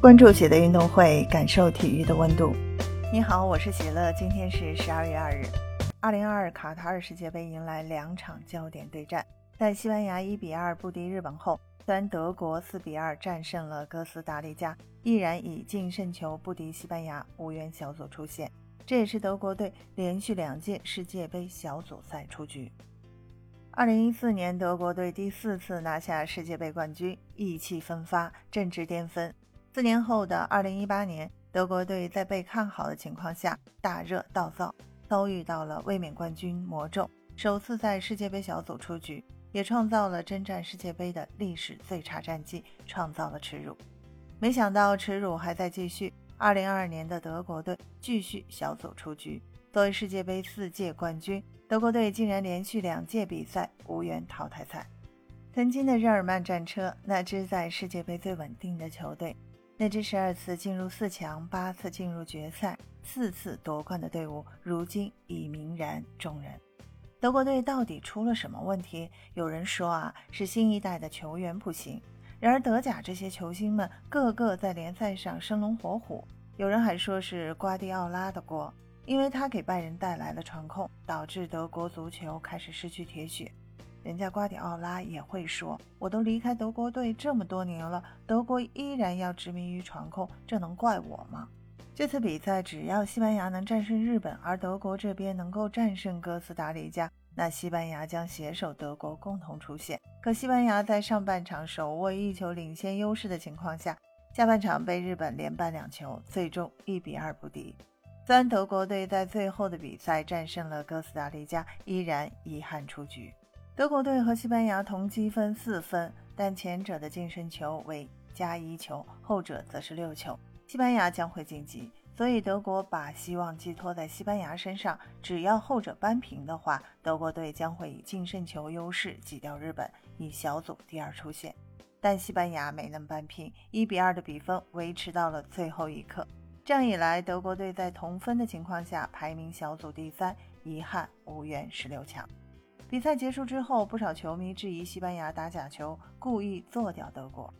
关注喜乐运动会，感受体育的温度。你好，我是喜乐。今天是十二月二日，二零二二卡塔尔世界杯迎来两场焦点对战。在西班牙一比二不敌日本后，虽然德国四比二战胜了哥斯达黎加，依然以净胜球不敌西班牙，无缘小组出线。这也是德国队连续两届世界杯小组赛出局。二零一四年，德国队第四次拿下世界杯冠军，意气风发，正值巅峰。四年后的二零一八年，德国队在被看好的情况下大热倒灶，遭遇到了卫冕冠军魔咒，首次在世界杯小组出局，也创造了征战世界杯的历史最差战绩，创造了耻辱。没想到耻辱还在继续，二零二二年的德国队继续小组出局。作为世界杯四届冠军，德国队竟然连续两届比赛无缘淘汰赛。曾经的日耳曼战车，那支在世界杯最稳定的球队。那支十二次进入四强、八次进入决赛、四次夺冠的队伍，如今已泯然众人。德国队到底出了什么问题？有人说啊，是新一代的球员不行。然而德甲这些球星们个个在联赛上生龙活虎。有人还说是瓜迪奥拉的锅，因为他给拜仁带来了传控，导致德国足球开始失去铁血。人家瓜迪奥拉也会说：“我都离开德国队这么多年了，德国依然要执迷于传控，这能怪我吗？”这次比赛，只要西班牙能战胜日本，而德国这边能够战胜哥斯达黎加，那西班牙将携手德国共同出线。可西班牙在上半场手握一球领先优势的情况下，下半场被日本连扳两球，最终一比二不敌。虽然德国队在最后的比赛战胜了哥斯达黎加，依然遗憾出局。德国队和西班牙同积分四分，但前者的净胜球为加一球，后者则是六球。西班牙将会晋级，所以德国把希望寄托在西班牙身上。只要后者扳平的话，德国队将会以净胜球优势挤掉日本，以小组第二出线。但西班牙没能扳平，一比二的比分维持到了最后一刻。这样一来，德国队在同分的情况下排名小组第三，遗憾无缘十六强。比赛结束之后，不少球迷质疑西班牙打假球，故意做掉德国。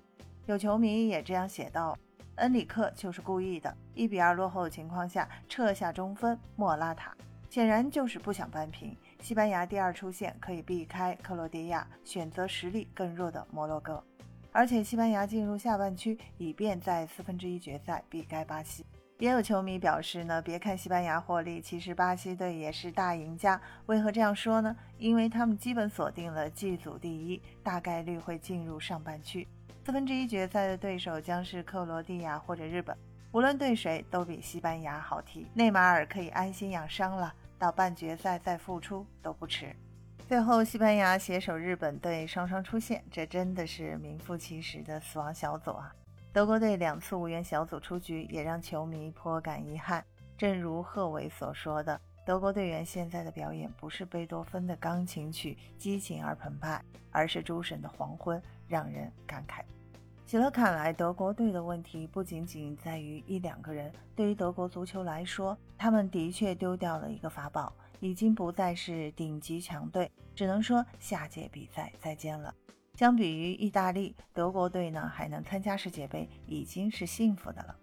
有球迷也这样写道：“恩里克就是故意的，一比二落后的情况下撤下中锋莫拉塔，显然就是不想扳平。西班牙第二出线可以避开克罗地亚，选择实力更弱的摩洛哥，而且西班牙进入下半区，以便在四分之一决赛避开巴西。”也有球迷表示呢，别看西班牙获利，其实巴西队也是大赢家。为何这样说呢？因为他们基本锁定了 G 组第一，大概率会进入上半区。四分之一决赛的对手将是克罗地亚或者日本，无论对谁都比西班牙好踢。内马尔可以安心养伤了，到半决赛再复出都不迟。最后，西班牙携手日本队双双出线，这真的是名副其实的死亡小组啊！德国队两次无缘小组出局，也让球迷颇感遗憾。正如贺炜所说的，德国队员现在的表演不是贝多芬的钢琴曲激情而澎湃，而是诸神的黄昏，让人感慨。喜乐看来，德国队的问题不仅仅在于一两个人。对于德国足球来说，他们的确丢掉了一个法宝，已经不再是顶级强队，只能说下届比赛再见了。相比于意大利，德国队呢还能参加世界杯，已经是幸福的了。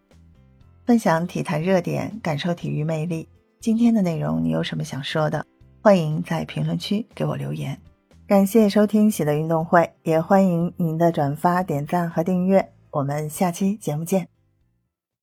分享体坛热点，感受体育魅力。今天的内容你有什么想说的？欢迎在评论区给我留言。感谢收听喜乐运动会，也欢迎您的转发、点赞和订阅。我们下期节目见。